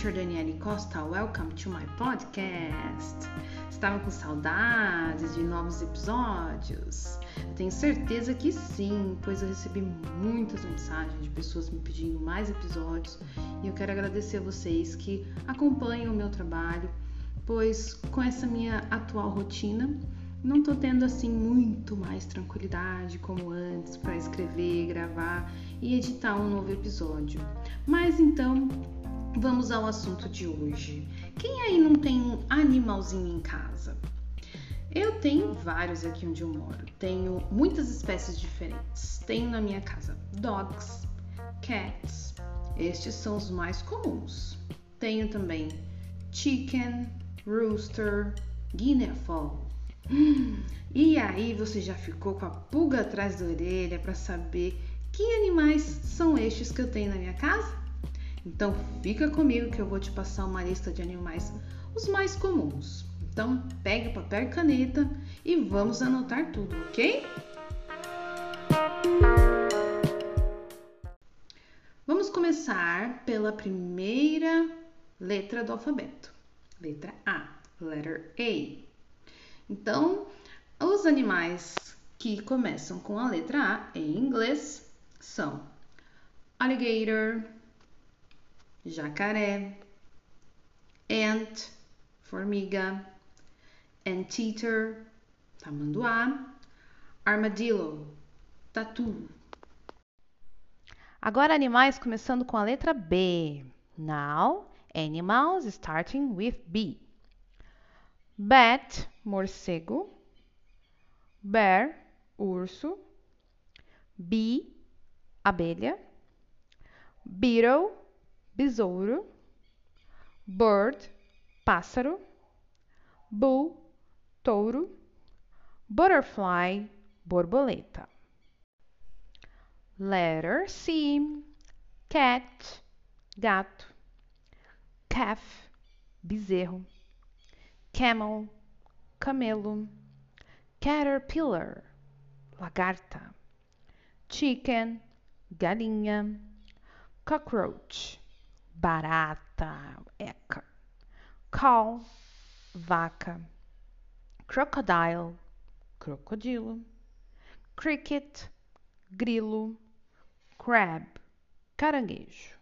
teacher Daniele Costa. Welcome to my podcast. Estava com saudades de novos episódios? Eu tenho certeza que sim, pois eu recebi muitas mensagens de pessoas me pedindo mais episódios e eu quero agradecer a vocês que acompanham o meu trabalho, pois com essa minha atual rotina não tô tendo assim muito mais tranquilidade como antes para escrever, gravar e editar um novo episódio. Mas então, vamos ao assunto de hoje. Quem aí não tem um animalzinho em casa? Eu tenho vários aqui onde eu moro. Tenho muitas espécies diferentes. Tenho na minha casa dogs, cats. Estes são os mais comuns. Tenho também chicken, rooster, guinea fowl e aí você já ficou com a pulga atrás da orelha para saber que animais são estes que eu tenho na minha casa? Então fica comigo que eu vou te passar uma lista de animais os mais comuns. Então pegue papel e caneta e vamos anotar tudo, ok? Vamos começar pela primeira letra do alfabeto. Letra A, letter A. Então, os animais que começam com a letra A em inglês são alligator, jacaré, ant, formiga, anteater, tamanduá, armadillo, tatu. Agora animais começando com a letra B. Now, animals starting with B. Bat, morcego. Bear, urso. Bee, abelha. Beetle, besouro. Bird, pássaro. Bull, touro. Butterfly, borboleta. Letter C. Cat, gato. Calf, bezerro camel, camelo, caterpillar, lagarta, chicken, galinha, cockroach, barata, eca, cow, vaca, crocodile, crocodilo, cricket, grilo, crab, caranguejo.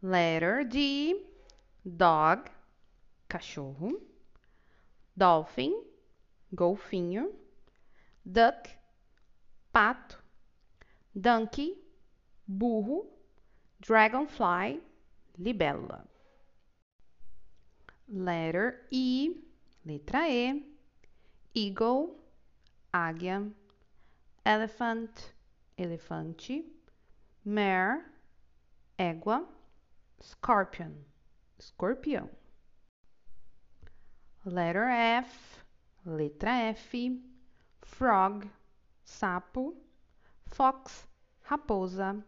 Letter D, dog, cachorro, dolphin, golfinho, duck, pato, donkey, burro, dragonfly, libélula. Letter E, letra E, eagle, águia, elephant, elefante, mare, égua, scorpion, escorpião. Letter F, letra F, frog, sapo, fox, raposa,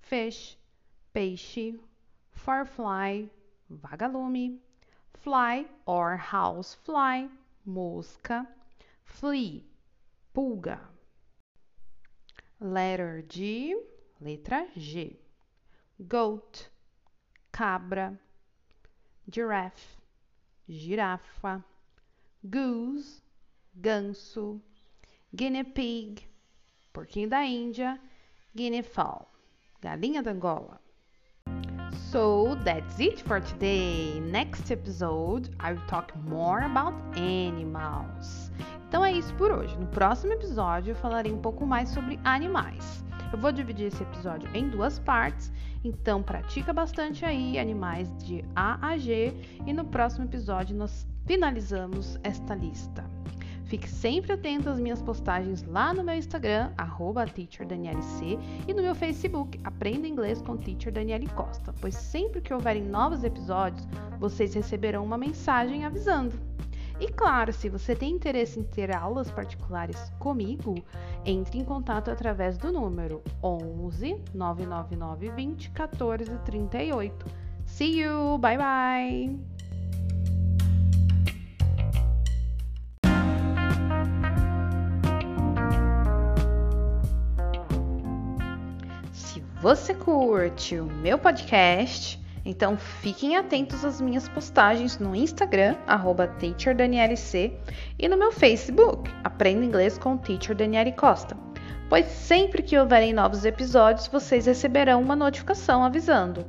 fish, peixe, firefly, vagalume, fly or housefly, mosca, flea, pulga. Letter G, letra G, goat, cabra, giraffe, girafa, goose, ganso, guinea pig, porquinho da Índia, guinea fowl, galinha da Angola. So that's it for today. Next episode, I will talk more about animals. Então é isso por hoje. No próximo episódio, eu falarei um pouco mais sobre animais. Eu vou dividir esse episódio em duas partes, então pratica bastante aí animais de A a G e no próximo episódio nós finalizamos esta lista. Fique sempre atento às minhas postagens lá no meu Instagram, TeacherDanielC, e no meu Facebook, Aprenda Inglês com Teacher Daniele Costa, pois sempre que houverem novos episódios, vocês receberão uma mensagem avisando. E claro, se você tem interesse em ter aulas particulares comigo, entre em contato através do número 11 999 20 14 38. See you! Bye bye! Se você curte o meu podcast, Então fiquem atentos às minhas postagens no Instagram, TeacherDanielC, e no meu Facebook, Aprenda Inglês com Teacher Daniele Costa. Pois sempre que houverem novos episódios, vocês receberão uma notificação avisando.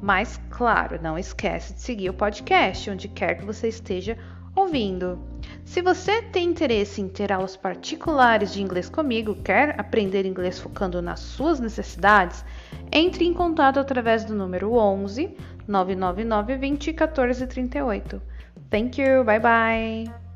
Mas, claro, não esquece de seguir o podcast onde quer que você esteja ouvindo. Se você tem interesse em ter aulas particulares de inglês comigo, quer aprender inglês focando nas suas necessidades, entre em contato através do número 11 999 20 14 38. Thank you, bye bye!